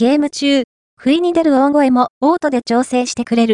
ゲーム中、不意に出る大声もオートで調整してくれる。